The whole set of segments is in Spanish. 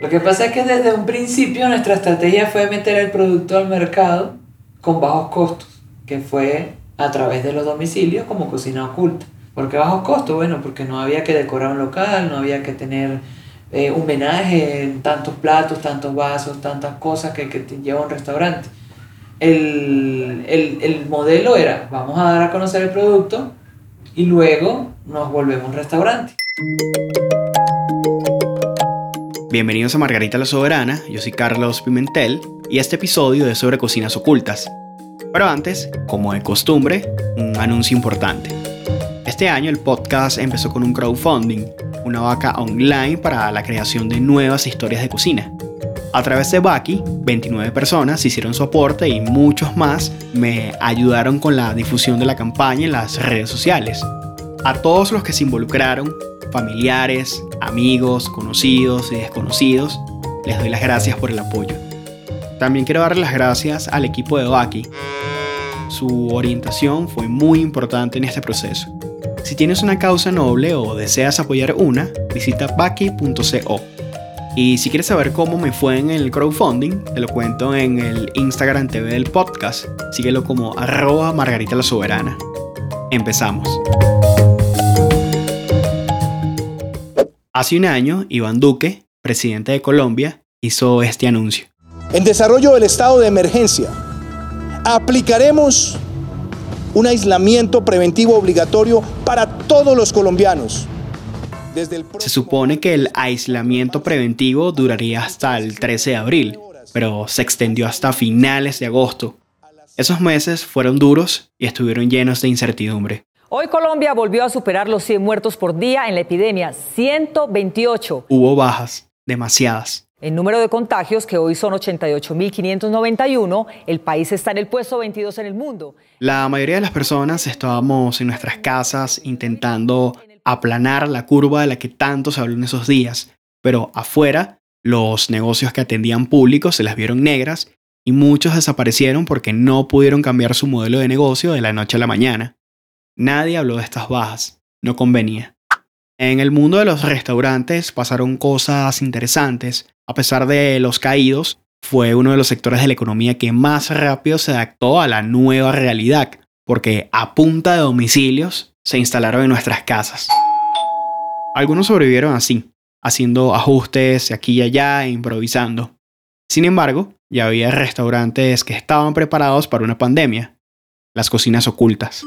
Lo que pasa es que desde un principio nuestra estrategia fue meter el producto al mercado con bajos costos, que fue a través de los domicilios como cocina oculta. ¿Por qué bajos costos? Bueno, porque no había que decorar un local, no había que tener eh, un menaje, tantos platos, tantos vasos, tantas cosas que, que lleva un restaurante. El, el, el modelo era, vamos a dar a conocer el producto y luego nos volvemos un restaurante. Bienvenidos a Margarita la Soberana, yo soy Carlos Pimentel y este episodio es sobre cocinas ocultas. Pero antes, como de costumbre, un anuncio importante. Este año el podcast empezó con un crowdfunding, una vaca online para la creación de nuevas historias de cocina. A través de Baki, 29 personas hicieron su aporte y muchos más me ayudaron con la difusión de la campaña en las redes sociales. A todos los que se involucraron, familiares, amigos, conocidos y desconocidos, les doy las gracias por el apoyo. También quiero darle las gracias al equipo de Baki. Su orientación fue muy importante en este proceso. Si tienes una causa noble o deseas apoyar una, visita baki.co. Y si quieres saber cómo me fue en el crowdfunding, te lo cuento en el Instagram TV del podcast. Síguelo como arroba Margarita la Soberana. Empezamos. Hace un año, Iván Duque, presidente de Colombia, hizo este anuncio. En desarrollo del estado de emergencia, aplicaremos un aislamiento preventivo obligatorio para todos los colombianos. Se supone que el aislamiento preventivo duraría hasta el 13 de abril, pero se extendió hasta finales de agosto. Esos meses fueron duros y estuvieron llenos de incertidumbre. Hoy Colombia volvió a superar los 100 muertos por día en la epidemia, 128. Hubo bajas, demasiadas. El número de contagios, que hoy son 88.591, el país está en el puesto 22 en el mundo. La mayoría de las personas estábamos en nuestras casas intentando aplanar la curva de la que tanto se habló en esos días, pero afuera los negocios que atendían públicos se las vieron negras y muchos desaparecieron porque no pudieron cambiar su modelo de negocio de la noche a la mañana. Nadie habló de estas bajas, no convenía. En el mundo de los restaurantes pasaron cosas interesantes, a pesar de los caídos, fue uno de los sectores de la economía que más rápido se adaptó a la nueva realidad, porque a punta de domicilios se instalaron en nuestras casas. Algunos sobrevivieron así, haciendo ajustes aquí y allá e improvisando. Sin embargo, ya había restaurantes que estaban preparados para una pandemia, las cocinas ocultas.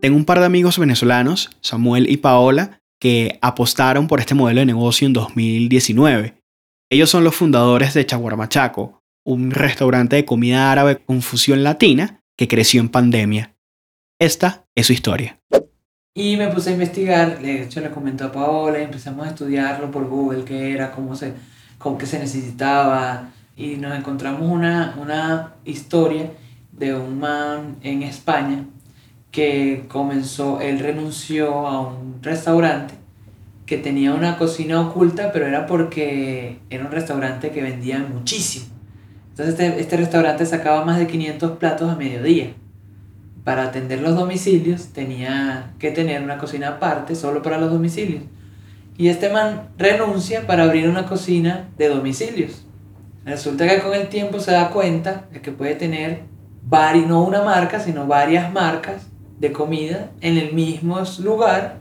Tengo un par de amigos venezolanos, Samuel y Paola, que apostaron por este modelo de negocio en 2019 ellos son los fundadores de Chaguarmachaco, un restaurante de comida árabe con fusión latina que creció en pandemia. Esta es su historia. Y me puse a investigar, de hecho le comenté a Paola y empezamos a estudiarlo por Google, qué era, cómo se, cómo, qué se necesitaba. Y nos encontramos una, una historia de un man en España que comenzó, él renunció a un restaurante que tenía una cocina oculta, pero era porque era un restaurante que vendía muchísimo. Entonces este, este, restaurante sacaba más de 500 platos a mediodía. Para atender los domicilios tenía que tener una cocina aparte, solo para los domicilios. Y este man renuncia para abrir una cocina de domicilios. Resulta que con el tiempo se da cuenta de que puede tener vari, no una marca, sino varias marcas de comida en el mismo lugar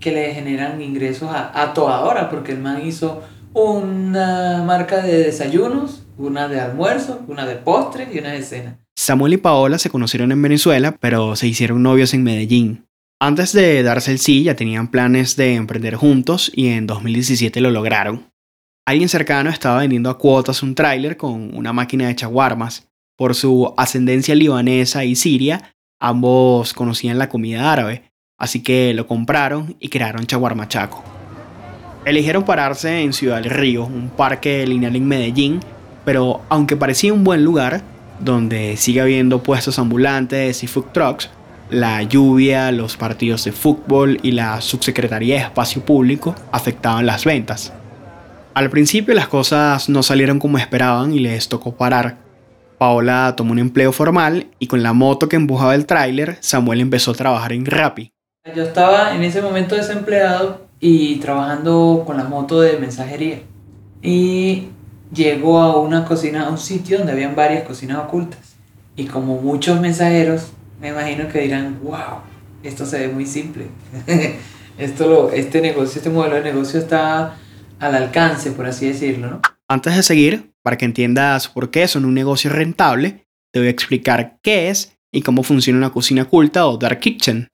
que le generan ingresos a, toda hora, porque el man hizo una marca de desayunos, una de almuerzo, una de postre y una de cena. Samuel y Paola se conocieron en Venezuela, pero se hicieron novios en Medellín. Antes de darse el sí, ya tenían planes de emprender juntos y en 2017 lo lograron. Alguien cercano estaba vendiendo a cuotas un tráiler con una máquina de chaguarmas. Por su ascendencia libanesa y siria, ambos conocían la comida árabe, Así que lo compraron y crearon Chaguarmachaco. Eligieron pararse en Ciudad del Río, un parque lineal en Medellín, pero aunque parecía un buen lugar, donde sigue habiendo puestos ambulantes y food trucks, la lluvia, los partidos de fútbol y la subsecretaría de espacio público afectaban las ventas. Al principio las cosas no salieron como esperaban y les tocó parar. Paola tomó un empleo formal y con la moto que empujaba el tráiler, Samuel empezó a trabajar en Rappi. Yo estaba en ese momento desempleado y trabajando con la moto de mensajería. y llegó a una cocina, a un sitio donde habían varias cocinas ocultas. Y como muchos mensajeros, me imagino que dirán, wow, esto se ve muy simple. esto lo, este negocio, este modelo de negocio está al alcance, por así decirlo, ¿no? Antes de seguir, para que entiendas por qué son un negocio rentable, te voy a explicar qué es y cómo funciona una cocina oculta o dark kitchen.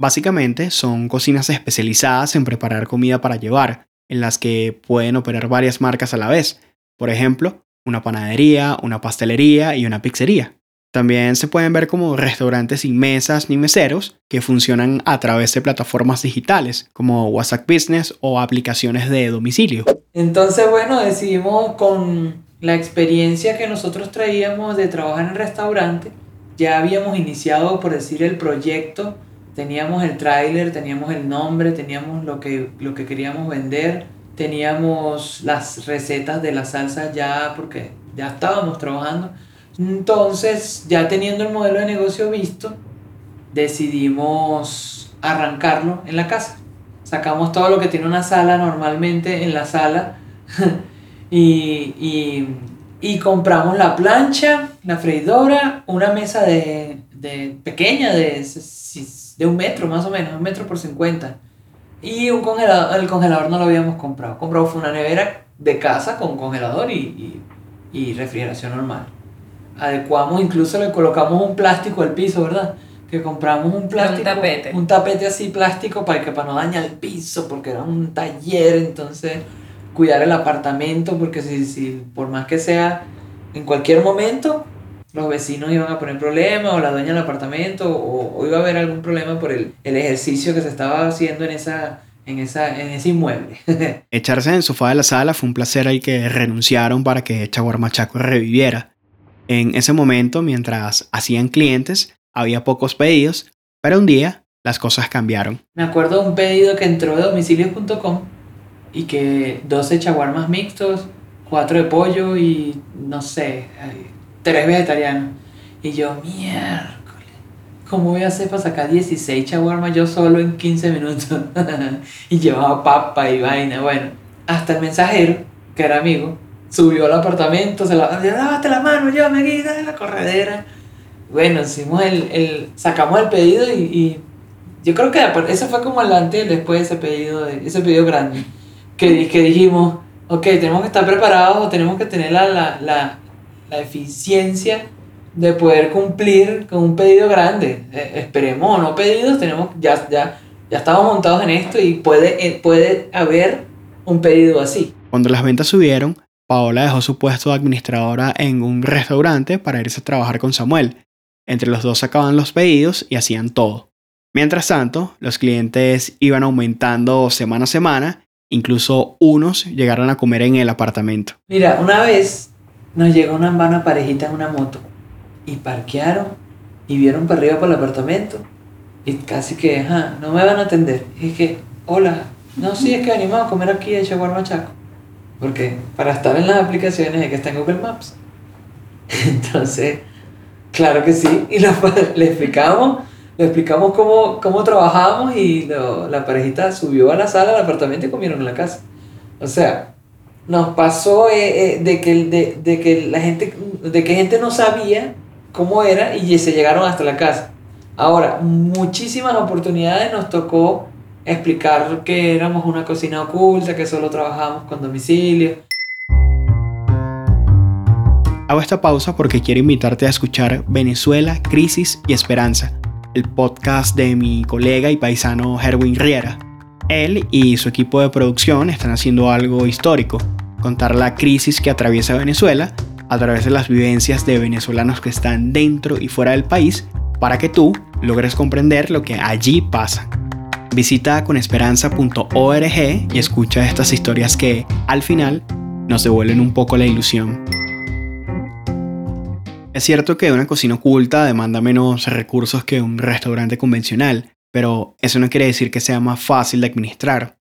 Básicamente son cocinas especializadas en preparar comida para llevar, en las que pueden operar varias marcas a la vez. Por ejemplo, una panadería, una pastelería y una pizzería. También se pueden ver como restaurantes sin mesas ni meseros que funcionan a través de plataformas digitales como WhatsApp Business o aplicaciones de domicilio. Entonces, bueno, decidimos con la experiencia que nosotros traíamos de trabajar en restaurante, ya habíamos iniciado, por decir, el proyecto, teníamos el tráiler, teníamos el nombre, teníamos lo que, lo que queríamos vender, teníamos las recetas de la salsa ya porque ya estábamos trabajando entonces, ya teniendo el modelo de negocio visto, decidimos arrancarlo en la casa. Sacamos todo lo que tiene una sala normalmente en la sala y, compramos la plancha, la freidora, una mesa de, pequeña de, de un metro más o menos, un metro por cincuenta. Y un congelador, el congelador no lo habíamos comprado. Compramos fue una nevera de casa con congelador y, y refrigeración normal adecuamos, incluso le colocamos un plástico al piso, ¿verdad? Que compramos un plástico. Un tapete. Un tapete así plástico para que para no dañar el piso, porque era un taller, entonces cuidar el apartamento, porque si, si por más que sea, en cualquier momento los vecinos iban a poner problemas o la dueña del apartamento o, iba a haber algún problema por el, el, ejercicio que se estaba haciendo en esa en, esa, en ese inmueble. Echarse en el sofá de la sala fue un placer al que renunciaron para que Chaguarmachaco reviviera. En ese momento, mientras hacían clientes, había pocos pedidos, pero un día las cosas cambiaron. Me acuerdo un pedido que entró de domicilios.com y que 12 chaguarmas mixtos, 4 de pollo y no sé, 3 vegetarianos. Y yo, miércoles, ¿cómo voy a hacer para sacar 16 chaguarmas yo solo en 15 minutos? y llevaba papa y vaina. Bueno, hasta el mensajero, que era amigo, subió al apartamento, se la, lávate la mano, llévame aquí, dale la corredera. Bueno, hicimos el, el sacamos el pedido y, y, yo creo que eso fue como el antes y después de ese pedido, ese pedido grande, que, que dijimos, ok, tenemos que estar preparados, tenemos que tener la, la, la, la eficiencia de poder cumplir con un pedido grande. Eh, esperemos no pedidos, tenemos, ya, ya, ya estamos montados en esto y puede, eh, puede haber un pedido así. Cuando las ventas subieron, Paola dejó su puesto de administradora en un restaurante para irse a trabajar con Samuel. Entre los dos sacaban los pedidos y hacían todo. Mientras tanto, los clientes iban aumentando semana a semana, incluso unos llegaron a comer en el apartamento. Mira, una vez nos llegó una hermana parejita en una moto y parquearon y vieron para arriba por el apartamento y casi que, ajá, no me van a atender. Es que, hola, no, sí, es que animado a comer aquí en Chaguar Machaco. Porque para estar en las aplicaciones hay que estar en Google Maps. Entonces, claro que sí. Y le explicamos, le explicamos cómo, cómo trabajamos y la parejita subió a la sala del apartamento y comieron en la casa. O sea, nos pasó eh, eh, de, que, de, que la gente, de que gente no sabía cómo era y se llegaron hasta la casa. Ahora, muchísimas oportunidades nos tocó explicar que éramos una cocina oculta, que solo trabajábamos con domicilio. Hago esta pausa porque quiero invitarte a escuchar Venezuela, Crisis y Esperanza, el podcast de mi colega y paisano Herwin Riera. Él y su equipo de producción están haciendo algo histórico, contar la crisis que atraviesa Venezuela a través de las vivencias de venezolanos que están dentro y fuera del país para que tú logres comprender lo que allí pasa. Visita conesperanza.org y escucha estas historias que, al final, nos devuelven un poco la ilusión. Es cierto que una cocina oculta demanda menos recursos que un restaurante convencional, pero eso no quiere decir que sea más fácil de administrar.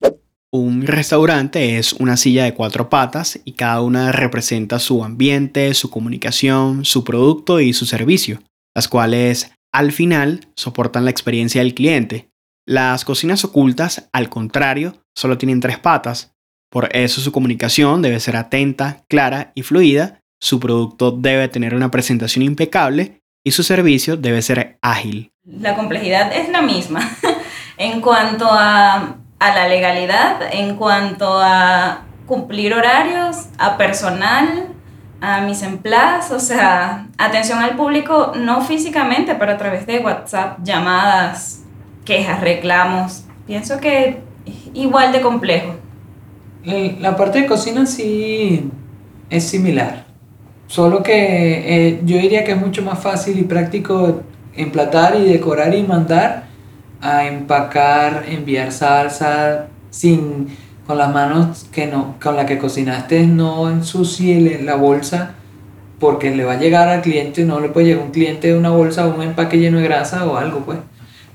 Un restaurante es una silla de cuatro patas y cada una representa su ambiente, su comunicación, su producto y su servicio, las cuales al final soportan la experiencia del cliente, las cocinas ocultas, al contrario, solo tienen tres patas. Por eso su comunicación debe ser atenta, clara y fluida, su producto debe tener una presentación impecable y su servicio debe ser ágil. La complejidad es la misma en cuanto a, a la legalidad, en cuanto a cumplir horarios, a personal, a mis empleados, o sea, atención al público, no físicamente, pero a través de WhatsApp, llamadas, quejas, reclamos. Pienso que igual de complejo. La parte de cocina sí es similar, solo que eh, yo diría que es mucho más fácil y práctico emplatar y decorar y mandar a empacar, enviar salsa sin con las manos que no, con la que cocinaste no ensucie la bolsa porque le va a llegar al cliente, no le puede llegar un cliente de una bolsa o un empaque lleno de grasa o algo, pues.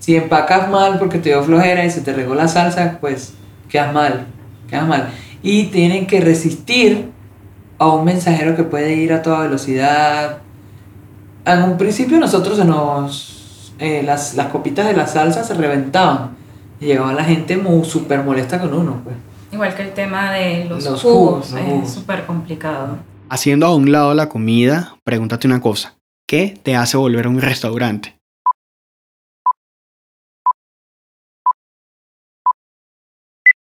Si empacas mal porque te dio flojera y se te regó la salsa, pues quedas mal, quedas mal. Y tienen que resistir a un mensajero que puede ir a toda velocidad. En un principio nosotros nos, eh, las, las copitas de la salsa se reventaban y llegaba la gente muy súper molesta con uno, pues. Igual que el tema de los, jugos, es súper complicado. Haciendo a un lado la comida, pregúntate una cosa. ¿Qué te hace volver a un restaurante?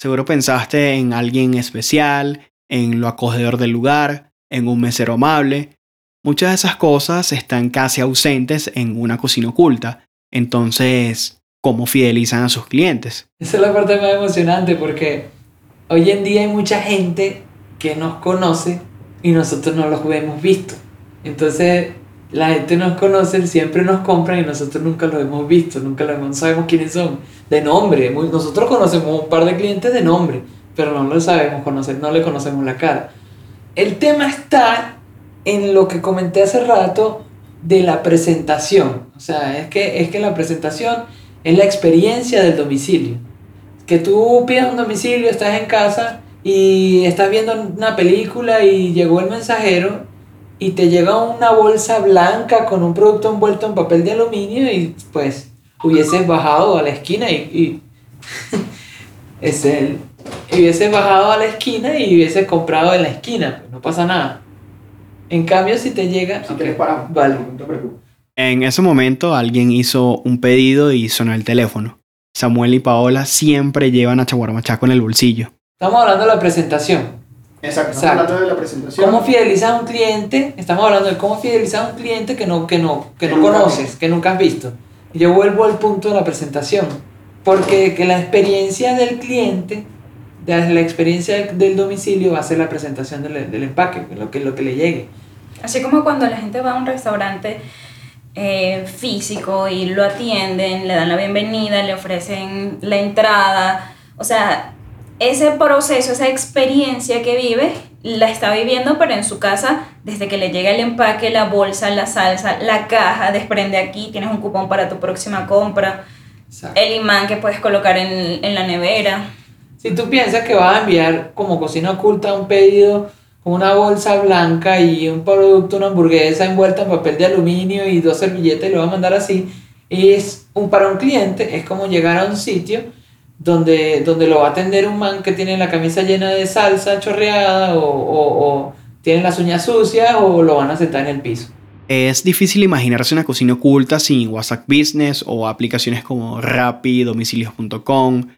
Seguro pensaste en alguien especial, en lo acogedor del lugar, en un mesero amable. Muchas de esas cosas están casi ausentes en una cocina oculta. Entonces, ¿cómo fidelizan a sus clientes? Esa es la parte más emocionante porque hoy en día hay mucha gente que nos conoce y nosotros no los hemos visto. Entonces, la gente nos conoce, siempre nos compran y nosotros nunca los hemos visto, nunca no sabemos quiénes son. De nombre, nosotros conocemos un par de clientes de nombre, pero no lo sabemos conocer, no le conocemos la cara. El tema está en lo que comenté hace rato de la presentación. O sea, es que, es que la presentación es la experiencia del domicilio que tú pides un domicilio, estás en casa y estás viendo una película y llegó el mensajero y te llega una bolsa blanca con un producto envuelto en papel de aluminio y pues hubieses bajado a la esquina y, y es. Y hubieses bajado a la esquina y hubieses comprado en la esquina, pues no pasa nada. En cambio, si te llega... Si vale. En ese momento alguien hizo un pedido y sonó el teléfono. Samuel y Paola siempre llevan a Chaguarmachá en el bolsillo. Estamos hablando de la presentación. Exacto, estamos hablando de la presentación. ¿Cómo fidelizar a un cliente? Estamos hablando de cómo fidelizar a un cliente que no, que no, que, no conoces, que nunca has visto. Y yo vuelvo al punto de la presentación. Porque que la experiencia del cliente, la experiencia del domicilio va a ser la presentación del, del empaque, lo que, lo que le llegue. Así como cuando la gente va a un restaurante eh, físico y lo atienden, le dan la bienvenida, le ofrecen la entrada. O sea, ese proceso, esa experiencia que vive, la está viviendo, pero en su casa, desde que le llega el empaque, la bolsa, la salsa, la caja, desprende aquí, tienes un cupón para tu próxima compra, el imán que puedes colocar en, en la nevera. Si tú piensas que vas a enviar como cocina oculta un pedido una bolsa blanca y un producto, una hamburguesa envuelta en papel de aluminio y dos servilletas y lo va a mandar así. Es un, para un cliente es como llegar a un sitio donde, donde lo va a atender un man que tiene la camisa llena de salsa chorreada o, o, tiene las uñas sucias o lo van a sentar en el piso. Es difícil imaginarse una cocina oculta sin WhatsApp Business o aplicaciones como Rappi, domicilios.com,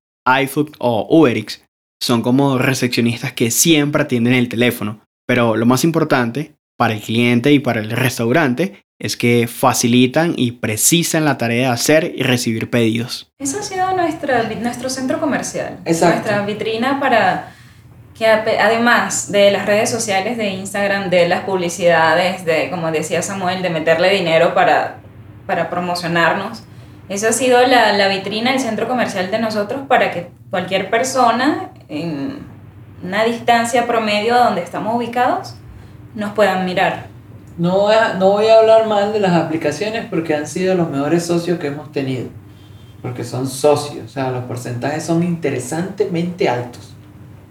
iFood o UberX son como recepcionistas que siempre atienden el teléfono. Pero lo más importante para el cliente y para el restaurante es que facilitan y precisan la tarea de hacer y recibir pedidos. Eso ha sido nuestra, nuestro centro comercial, nuestra vitrina para que además de las redes sociales de Instagram, de las publicidades, de, como decía Samuel, de meterle dinero para, para promocionarnos, eso ha sido la, la vitrina, el centro comercial de nosotros para que cualquier persona en una distancia promedio a donde estamos ubicados nos puedan mirar. No voy, a, no voy a hablar mal de las aplicaciones porque han sido los mejores socios que hemos tenido. Porque son socios, o sea, los porcentajes son interesantemente altos.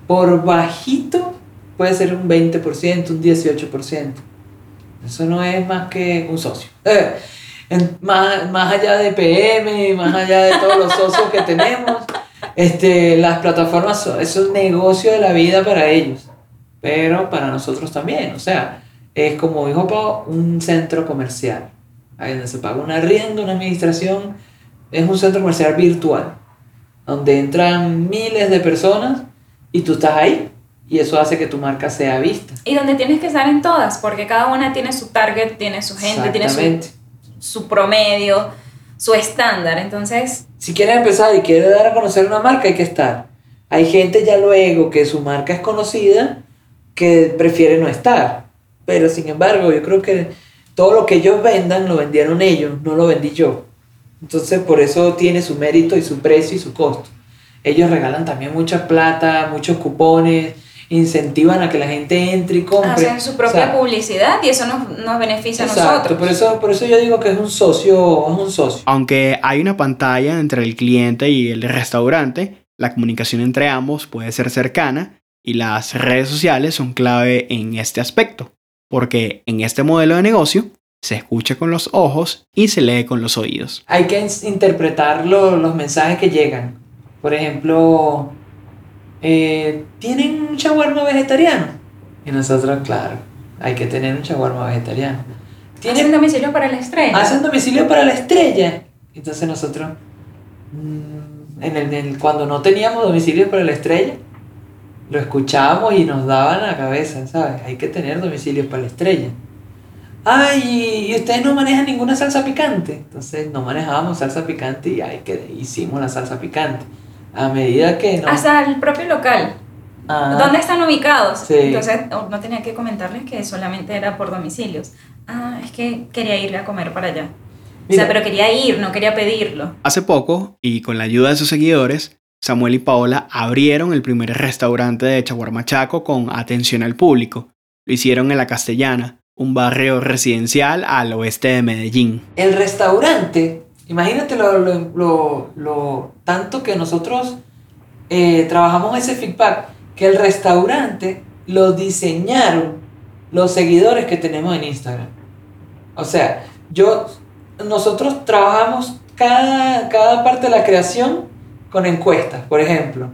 Por bajito puede ser un 20%, un 18%. Eso no es más que un socio. más, más allá de PM, más allá de todos los socios que tenemos, este, las plataformas son, es un negocio de la vida para ellos, pero para nosotros también. O sea, es como dijo Pau, un centro comercial, ahí donde se paga un arriendo, una administración, es un centro comercial virtual, donde entran miles de personas y tú estás ahí. Y eso hace que tu marca sea vista. Y donde tienes que estar en todas, porque cada una tiene su target, tiene su gente, tiene su, su promedio, su estándar. Entonces... Si quieres empezar y quieres dar a conocer una marca, hay que estar. Hay gente ya luego que su marca es conocida que prefiere no estar. Pero sin embargo, yo creo que todo lo que ellos vendan lo vendieron ellos, no lo vendí yo. Entonces por eso tiene su mérito y su precio y su costo. Ellos regalan también mucha plata, muchos cupones, incentivan a que la gente entre y compre. Hacen su propia publicidad y eso nos, nos beneficia a nosotros. Por eso, por eso yo digo que es un socio, es un socio. Aunque hay una pantalla entre el cliente y el restaurante, la comunicación entre ambos puede ser cercana y las redes sociales son clave en este aspecto, porque en este modelo de negocio se escucha con los ojos y se lee con los oídos. Hay que interpretar los mensajes que llegan. Por ejemplo, eh, ¿tienen un shawarma vegetariano? Y nosotros, claro, hay que tener un shawarma vegetariano. ¿Hacen domicilio para la estrella? Hacen domicilio para la estrella. Entonces nosotros, mm, en el, cuando no teníamos domicilio para la estrella, lo escuchábamos y nos daban la cabeza, ¿sabes? Hay que tener domicilios para la estrella. Ay, y ustedes no manejan ninguna salsa picante. Entonces no manejábamos salsa picante y ahí que hicimos la salsa picante a medida que... No. Hasta el propio local. Ah. ¿Dónde están ubicados? Entonces no tenía que comentarles que solamente era por domicilios. Ah, es que quería ir a comer para allá. o sea, pero quería ir, no quería pedirlo. Hace poco, y con la ayuda de sus seguidores, Samuel y Paola abrieron el primer restaurante de Chaguarmachaco con atención al público. Lo hicieron en La Castellana, un barrio residencial al oeste de Medellín. El restaurante Imagínate lo, lo, lo, tanto que nosotros eh, trabajamos ese feedback, que el restaurante lo diseñaron los seguidores que tenemos en Instagram. O sea, yo, nosotros trabajamos cada, cada parte de la creación con encuestas, por ejemplo.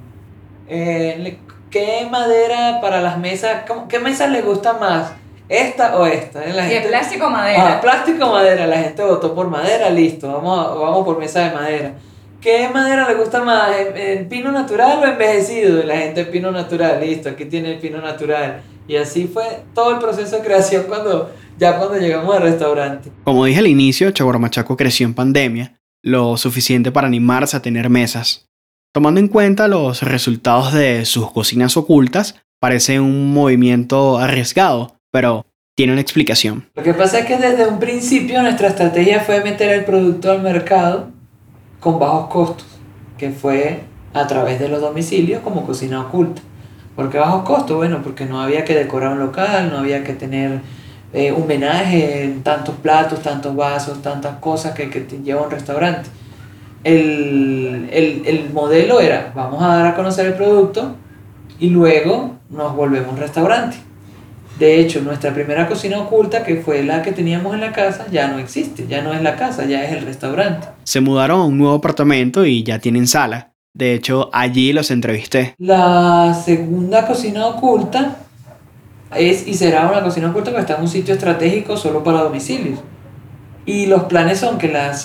Eh, ¿Qué madera para las mesas? ¿Qué mesas le gusta más? esta o esta. La gente, plástico o madera? Ah, plástico o madera. La gente votó por madera, listo. Vamos, vamos por mesa de madera. ¿Qué madera le gusta más? ¿El, pino natural o envejecido? La gente pino natural, listo. Aquí tiene el pino natural. Y así fue todo el proceso de creación cuando ya cuando llegamos al restaurante. Como dije al inicio, Chaguarmachaco creció en pandemia, lo suficiente para animarse a tener mesas. Tomando en cuenta los resultados de sus cocinas ocultas, parece un movimiento arriesgado, pero tiene una explicación. Lo que pasa es que desde un principio nuestra estrategia fue meter el producto al mercado con bajos costos, que fue a través de los domicilios como cocina oculta. ¿Por qué bajos costos? Bueno, porque no había que decorar un local, no había que tener eh, un menaje, tantos platos, tantos vasos, tantas cosas que, que lleva un restaurante. El, el, el modelo era, vamos a dar a conocer el producto y luego nos volvemos un restaurante. De hecho, nuestra primera cocina oculta, que fue la que teníamos en la casa, ya no existe, ya no es la casa, ya es el restaurante. Se mudaron a un nuevo apartamento y ya tienen sala. De hecho, allí los entrevisté. La segunda cocina oculta es y será una cocina oculta que está en un sitio estratégico solo para domicilios. Y los planes son que la,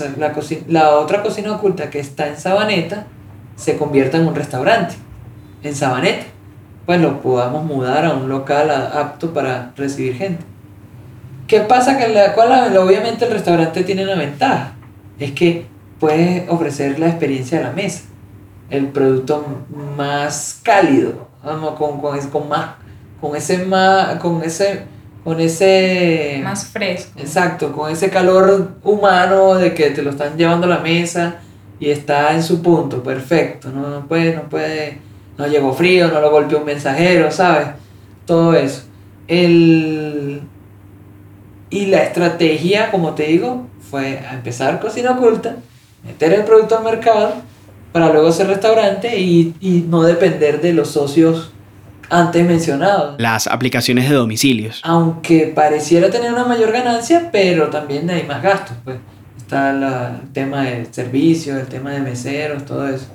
la otra cocina oculta que está en Sabaneta se convierta en un restaurante. En Sabaneta pues lo podamos mudar a un local apto para recibir gente. ¿Qué pasa? Que la, cual, obviamente el restaurante tiene una ventaja, es que puedes ofrecer la experiencia de la mesa, el producto más cálido, con, con, con, más, con ese más, con ese, con ese... Más fresco. Exacto, con ese calor humano de que te lo están llevando a la mesa y está en su punto, perfecto, no, no puede, no puede no llegó frío, no lo golpeó un mensajero, ¿sabes? Todo eso. El... Y la estrategia, como te digo, fue empezar cocina oculta, meter el producto al mercado, para luego hacer restaurante y, y no depender de los socios antes mencionados. Las aplicaciones de domicilios. Aunque pareciera tener una mayor ganancia, pero también hay más gastos. Pues. Está el tema de servicios, el tema de meseros, todo eso.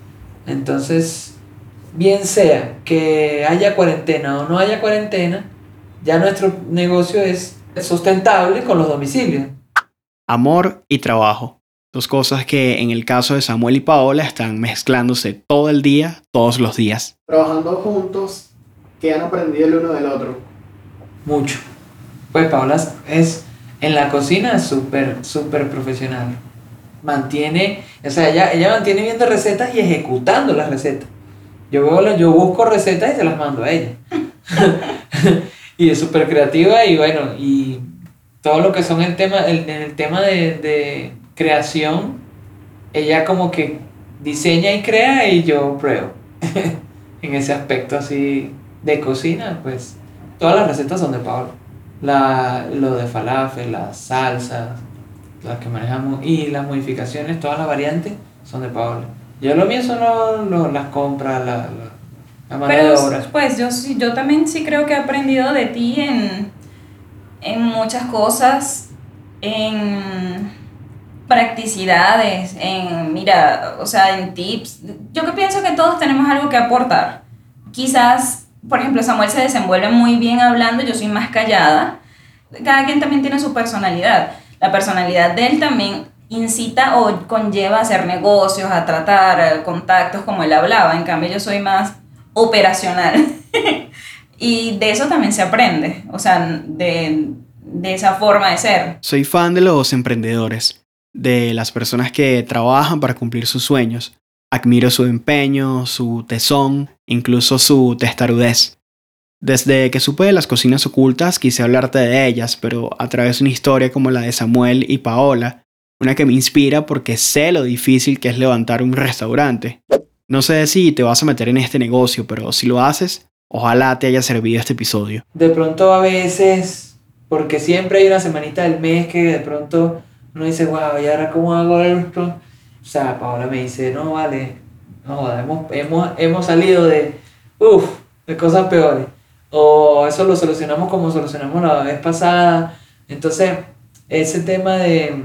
Entonces, bien sea que haya cuarentena o no haya cuarentena, ya nuestro negocio es sustentable con los domicilios. Amor y trabajo. Dos cosas que en el caso de Samuel y Paola están mezclándose todo el día, todos los días. Trabajando juntos, ¿qué han aprendido el uno del otro? Mucho. Pues Paola es en la cocina súper, súper profesional. Mantiene, o sea, ella, ella mantiene viendo recetas y ejecutando las recetas. Yo, veo, yo busco recetas y se las mando a ella. y es súper creativa y bueno, y todo lo que son el tema, el, el tema de, de creación, ella como que diseña y crea y yo pruebo. en ese aspecto así de cocina, pues todas las recetas son de Pablo. La, lo de falafel, las salsas, las que manejamos y las modificaciones, todas las variantes son de Pablo. Yo lo mío son las compras, la, la, la Pero, de obra. Pues yo, yo también sí creo que he aprendido de ti en, en muchas cosas, en practicidades, en, mira, o sea, en tips. Yo que pienso que todos tenemos algo que aportar. Quizás, por ejemplo, Samuel se desenvuelve muy bien hablando, yo soy más callada. Cada quien también tiene su personalidad. La personalidad de él también incita o conlleva a hacer negocios, a tratar contactos como él hablaba. En cambio, yo soy más operacional. y de eso también se aprende, o sea, de, de esa forma de ser. Soy fan de los emprendedores, de las personas que trabajan para cumplir sus sueños. Admiro su empeño, su tesón, incluso su testarudez. Desde que supe de las cocinas ocultas quise hablarte de ellas, pero a través de una historia como la de Samuel y Paola, una que me inspira porque sé lo difícil que es levantar un restaurante. No sé si te vas a meter en este negocio, pero si lo haces, ojalá te haya servido este episodio. De pronto a veces, porque siempre hay una semanita del mes que de pronto uno dice, wow, ¿y ahora cómo hago esto? O sea, Paola me dice, no, vale, no, hemos, hemos, hemos salido de, uff, de cosas peores o eso lo solucionamos como solucionamos la vez pasada. Entonces, ese tema de,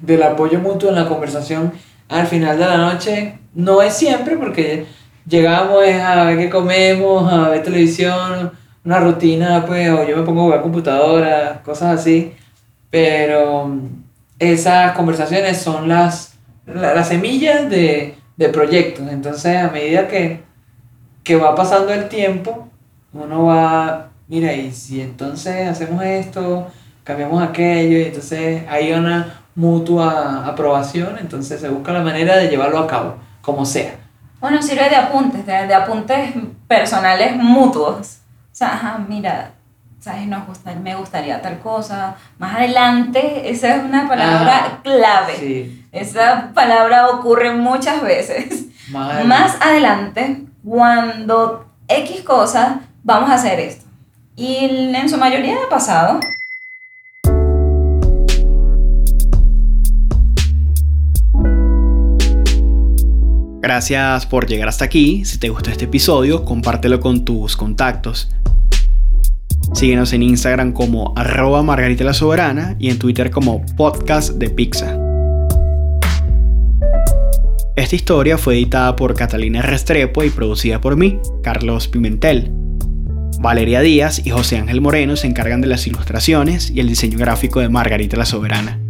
del apoyo mutuo en la conversación al final de la noche no es siempre porque llegamos a ver qué comemos, a ver televisión, una rutina, pues, o yo me pongo a jugar computadora, cosas así, pero esas conversaciones son las, las semillas de, de proyectos, entonces a medida que, que va pasando el tiempo, uno va, mira, y si entonces hacemos esto, cambiamos aquello, y entonces hay una mutua aprobación, entonces se busca la manera de llevarlo a cabo, como sea. Bueno, sirve de apuntes, de, apuntes personales mutuos. O sea, ajá, mira, ¿sabes? Nos gusta, me gustaría tal cosa. Más adelante, esa es una palabra clave. Esa palabra ocurre muchas veces. Más Más adelante, cuando X cosa vamos a hacer esto. Y en su mayoría ha pasado. Gracias por llegar hasta aquí. Si te gustó este episodio, compártelo con tus contactos. Síguenos en Instagram como arroba Margarita la Soberana y en Twitter como podcast de. Esta historia fue editada por Catalina Restrepo y producida por mí, Carlos Pimentel. Valeria Díaz y José Ángel Moreno se encargan de las ilustraciones y el diseño gráfico de Margarita la Soberana.